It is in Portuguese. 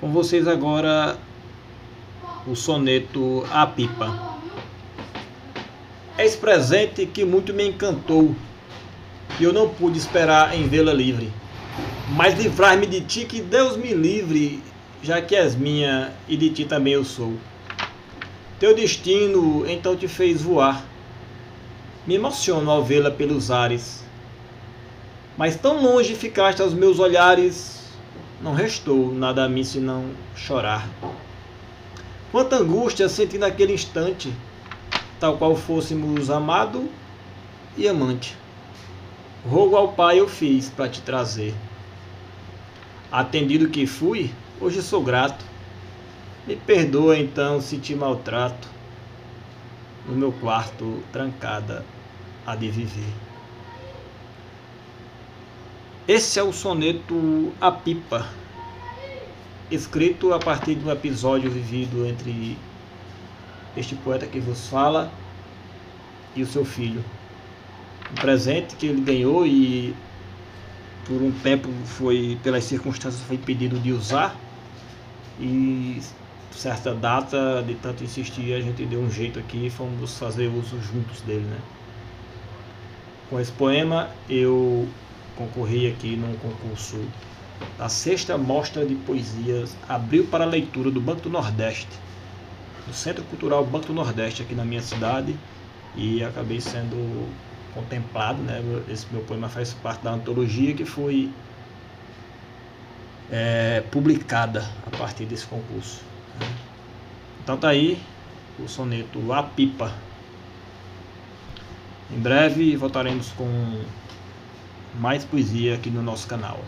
Com vocês agora o soneto A Pipa. És presente que muito me encantou, e eu não pude esperar em vê-la livre. Mas livrar-me de ti, que Deus me livre, já que és minha e de ti também eu sou. Teu destino então te fez voar. Me emociono ao vê-la pelos ares. Mas tão longe ficaste aos meus olhares, não restou nada a mim senão chorar. Quanta angústia senti naquele instante, tal qual fôssemos amado e amante. Rogo ao Pai eu fiz para te trazer. Atendido que fui, hoje sou grato. Me perdoa então se te maltrato. No meu quarto, trancada, a de viver. Esse é o soneto A Pipa, escrito a partir de um episódio vivido entre este poeta que vos fala e o seu filho. Um presente que ele ganhou e por um tempo foi, pelas circunstâncias, foi impedido de usar. E certa data, de tanto insistir, a gente deu um jeito aqui e fomos fazer uso juntos dele, né? Com esse poema eu concorri aqui num concurso da sexta mostra de poesias abriu para leitura do Banco do Nordeste, no Centro Cultural Banco do Nordeste aqui na minha cidade e acabei sendo contemplado, né? Esse meu poema faz parte da antologia que foi é, publicada a partir desse concurso. Então tá aí o soneto A Pipa. Em breve voltaremos com mais poesia aqui no nosso canal.